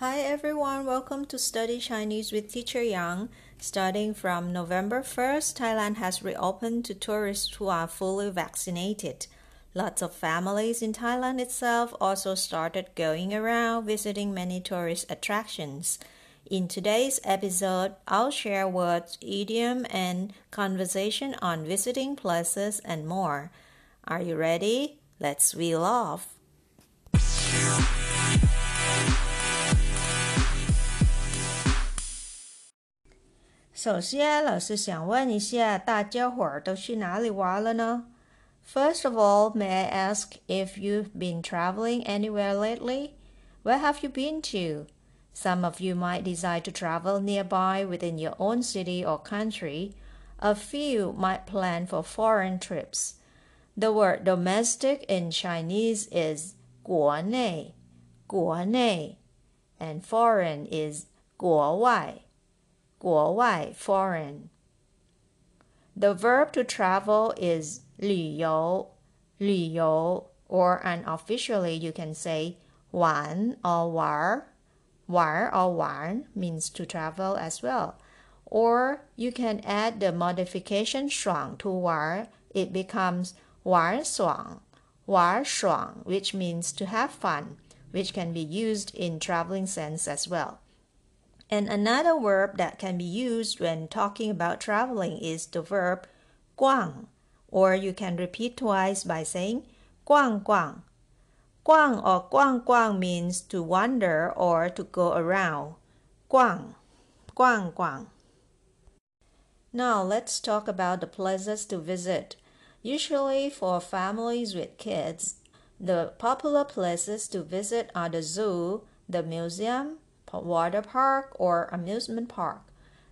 Hi everyone, welcome to Study Chinese with Teacher Yang. Starting from November 1st, Thailand has reopened to tourists who are fully vaccinated. Lots of families in Thailand itself also started going around visiting many tourist attractions. In today's episode, I'll share words, idiom, and conversation on visiting places and more. Are you ready? Let's wheel off. 首先，老师想问一下，大家伙儿都去哪里玩了呢？First of all, may I ask if you've been traveling anywhere lately? Where have you been to? Some of you might decide to travel nearby within your own city or country. A few might plan for foreign trips. The word domestic in Chinese is 国内,国内, and foreign is 国外, 国外 foreign. The verb to travel is 旅游,旅游, or unofficially you can say 玩 or 玩. War or warn means to travel as well. Or you can add the modification 爽 to war. It becomes 玩爽,玩爽, which means to have fun, which can be used in traveling sense as well. And another verb that can be used when talking about traveling is the verb guang, or you can repeat twice by saying guang guang. Guang or guang guang means to wander or to go around. Guang, guang guang. Now let's talk about the places to visit. Usually for families with kids, the popular places to visit are the zoo, the museum, water park, or amusement park.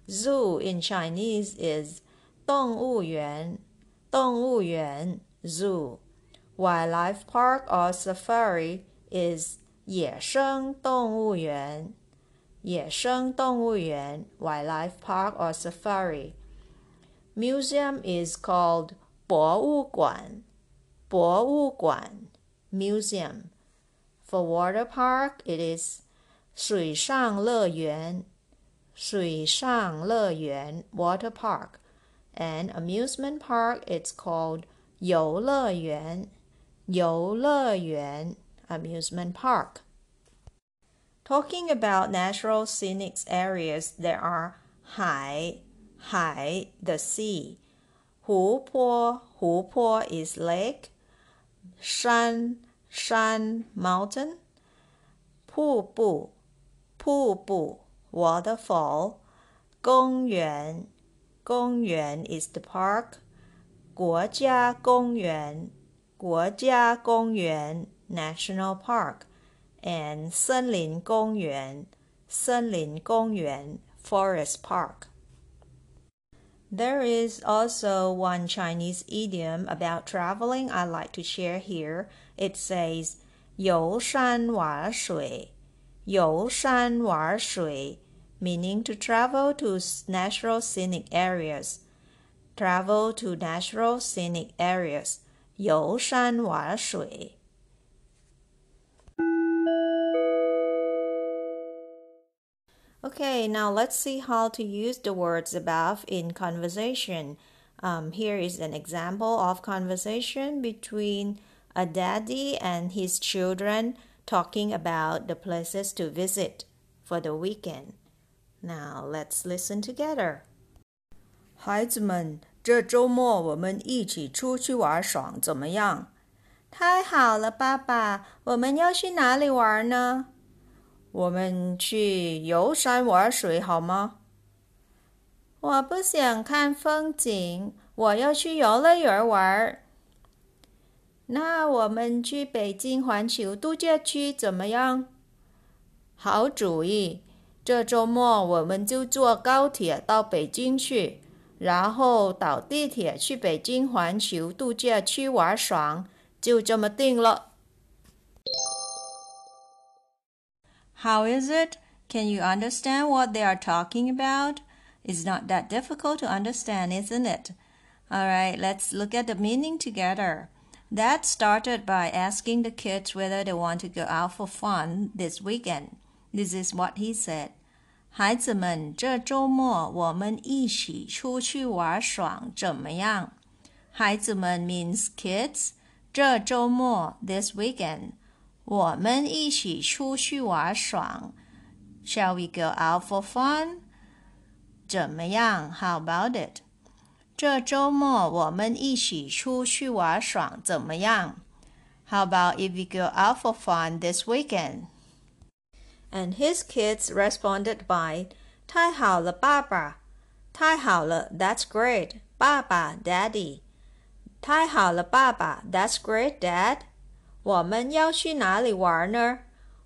Zoo in Chinese is 动物园,动物园 zoo. Wildlife park or safari is 野生动物园,野生动物园 wildlife park or safari. Museum is called 博物馆,博物馆 museum. For water park, it is 水上乐园,水上乐园 water park. And amusement park, it's called 游乐园,游乐园 amusement park. Talking about natural scenic areas, there are 海,海 the sea. 湖泊,湖泊 is lake. 山,山 mountain. 瀑布, 瀑布 waterfall. 公园,公园 is the park. 国家公园,国家公园 national park. And 森林公园,森林公园 forest park. There is also one Chinese idiom about traveling I like to share here. It says 游山玩水, 游山玩水 meaning to travel to natural scenic areas. Travel to natural scenic areas. 游山玩水. Okay, now let's see how to use the words above in conversation. Um, here is an example of conversation between a daddy and his children talking about the places to visit for the weekend. Now let's listen together. 孩子们，这周末我们一起出去玩耍，怎么样？太好了，爸爸！我们要去哪里玩呢？我们去游山玩水好吗？我不想看风景，我要去游乐园玩。 那我们去北京环球度假区怎么样？好主意！这周末我们就坐高铁到北京去，然后倒地铁去北京环球度假区玩耍，就这么定了。How is it? Can you understand what they are talking about? It's not that difficult to understand, isn't it? All right, let's look at the meaning together. That started by asking the kids whether they want to go out for fun this weekend. This is what he said. 孩子们，这周末我们一起出去玩耍，怎么样？孩子们 means kids。这周末 this weekend，我们一起出去玩耍。Shall we go out for fun？怎么样？How about it？ 这周末我们一起出去玩耍，怎么样？How about if we go out for fun this weekend? And his kids responded by, 太好了，爸爸。太好了，That's great. 爸爸，Daddy. 太好了，爸爸，That's great, Dad. 我们要去哪里玩呢？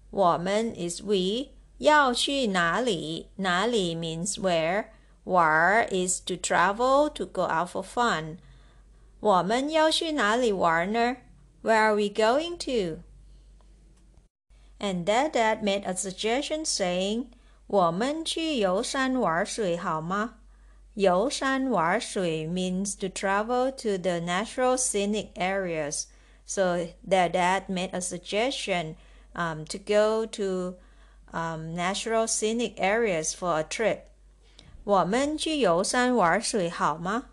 我们 is we 要去哪里？哪里 means where. 玩 is to travel to go out for fun. 我们要去哪里玩呢？Where are we going to? And Dad Dad made a suggestion saying, 我们去游山玩水好吗？游山玩水 means to travel to the natural scenic areas. So their dad made a suggestion um, to go to um, natural scenic areas for a trip. 我们去游山玩水好吗?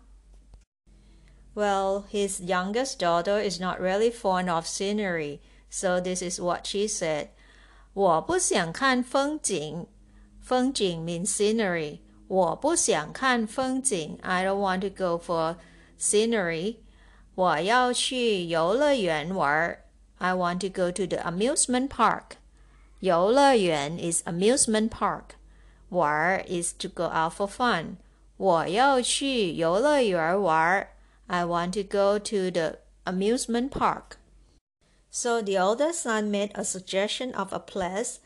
Well, his youngest daughter is not really fond of scenery, so this is what she said. 我不想看风景。风景 means scenery. 我不想看风景。I don't want to go for scenery. 我要去游乐园玩。I want to go to the amusement park. 游乐园 is amusement park. 玩 is to go out for fun. 我要去游乐园玩。I want to go to the amusement park. So the older son made a suggestion of a place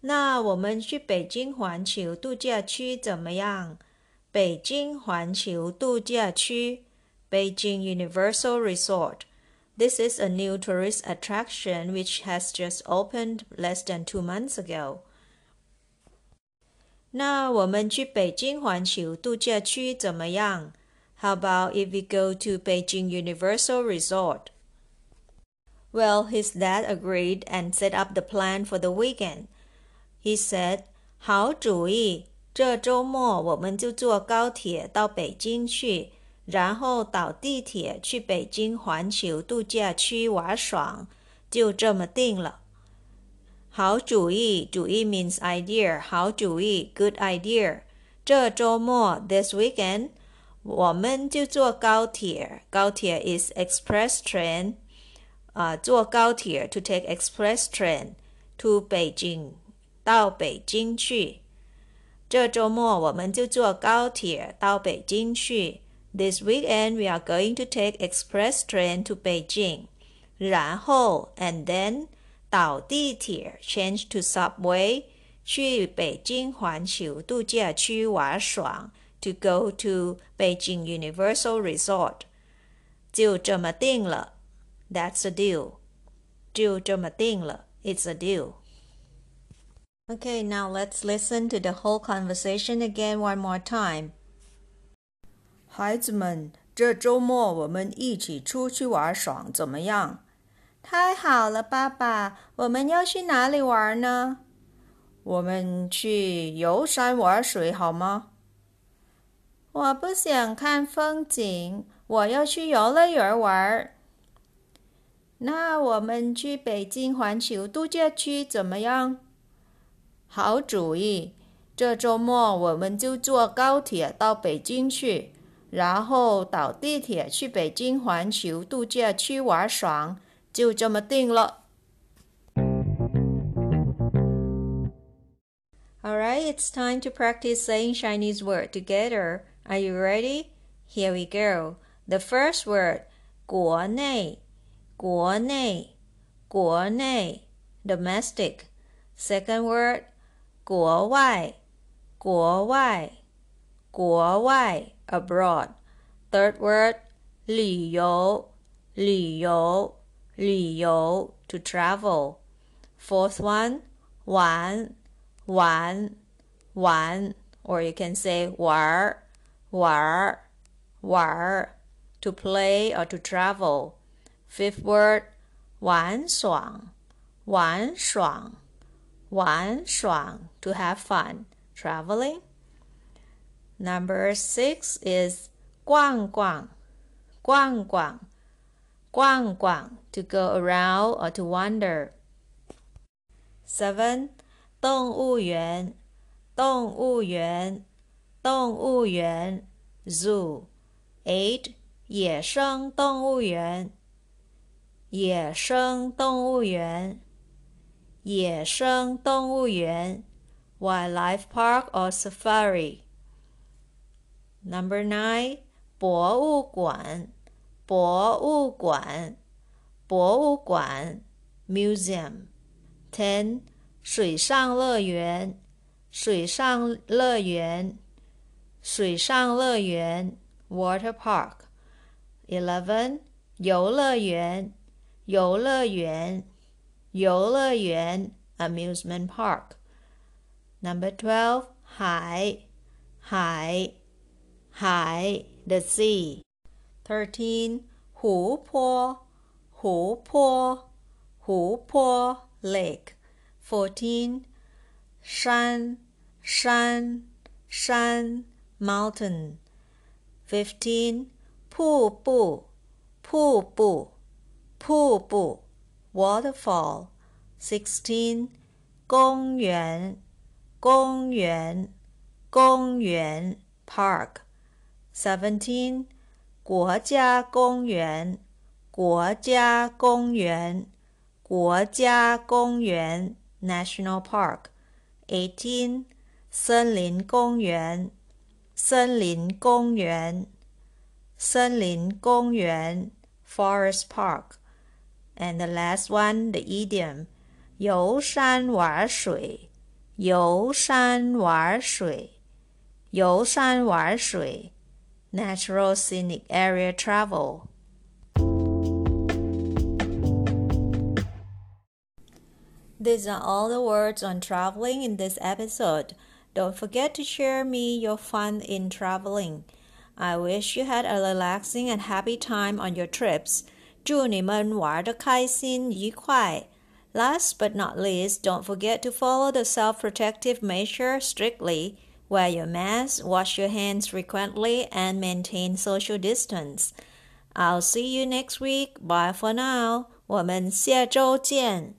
那我们去北京环球度假区怎么样？北京环球度假区 （Beijing Universal Resort）。This is a new tourist attraction which has just opened less than two months ago. 那我们去北京环球度假区怎么样？How about if we go to Beijing Universal Resort? Well, his dad agreed and set up the plan for the weekend. He said, 好主意，这周末我们就坐高铁到北京去，然后倒地铁去北京环球度假区玩耍，就这么定了。好主意，主意 means idea，好主意，good idea。这周末 this weekend，我们就坐高铁，高铁 is express train，啊，坐高铁 to take express train to 北京。到北京去。这周末我们就坐高铁到北京去。This weekend we are going to take express train to Beijing. 然后 and then 倒地铁 change to subway 去北京环球度假区玩耍。To go to Beijing Universal Resort. 就这么定了。That's a deal. 就这么定了。It's a deal. Okay, now let's listen to the whole conversation again one more time. 孩子们，这周末我们一起出去玩耍，怎么样？ 太好了，爸爸！我们要去哪里玩呢？我们去游山玩水好吗？我不想看风景，我要去游乐园玩。那我们去北京环球度假区怎么样？好主意！这周末我们就坐高铁到北京去，然后倒地铁去北京环球度假区玩耍，就这么定了。Alright, it's time to practice saying Chinese word together. Are you ready? Here we go. The first word, 国内,国内,国内, domestic. Second word, 国外，国外，国外，abroad。Third word，旅游，旅游， 旅游，to travel。Fourth one，玩，玩，玩，or you can say 玩，玩，玩，to play or to travel。Fifth word，玩爽，玩爽。 玩爽 to have fun, traveling. Number six is 逛逛,逛逛, 逛逛 to go around or to wander. Seven 动物园动物园动物园 zoo. Eight 野生动物园野生动物园野生动物园 wildlife park or safari. Number nine 博物馆 博物馆博物馆 museum. Ten 水上乐园水上乐园水上乐园 water park. Eleven 游乐园游乐园游乐园 amusement park. Number twelve 海海海 the sea. Thirteen 湖泊湖泊湖泊 lake. Fourteen 山山山 mountain. Fifteen 瀑布瀑布瀑布 waterfall. Sixteen 公园公园公园 park. Seventeen 国家公园国家公园国家公园 national park. Eighteen 森林公园森林公园森林公园 forest park. And the last one, the idiom 游山玩水游山玩水游山玩水 natural scenic area travel. These are all the words on traveling in this episode. Don't forget to share me your fun in traveling. I wish you had a relaxing and happy time on your trips. 祝你们玩得开心愉快。Last but not least, don't forget to follow the self-protective measure strictly. Wear your mask, wash your hands frequently, and maintain social distance. I'll see you next week. Bye for now. 我们下周见。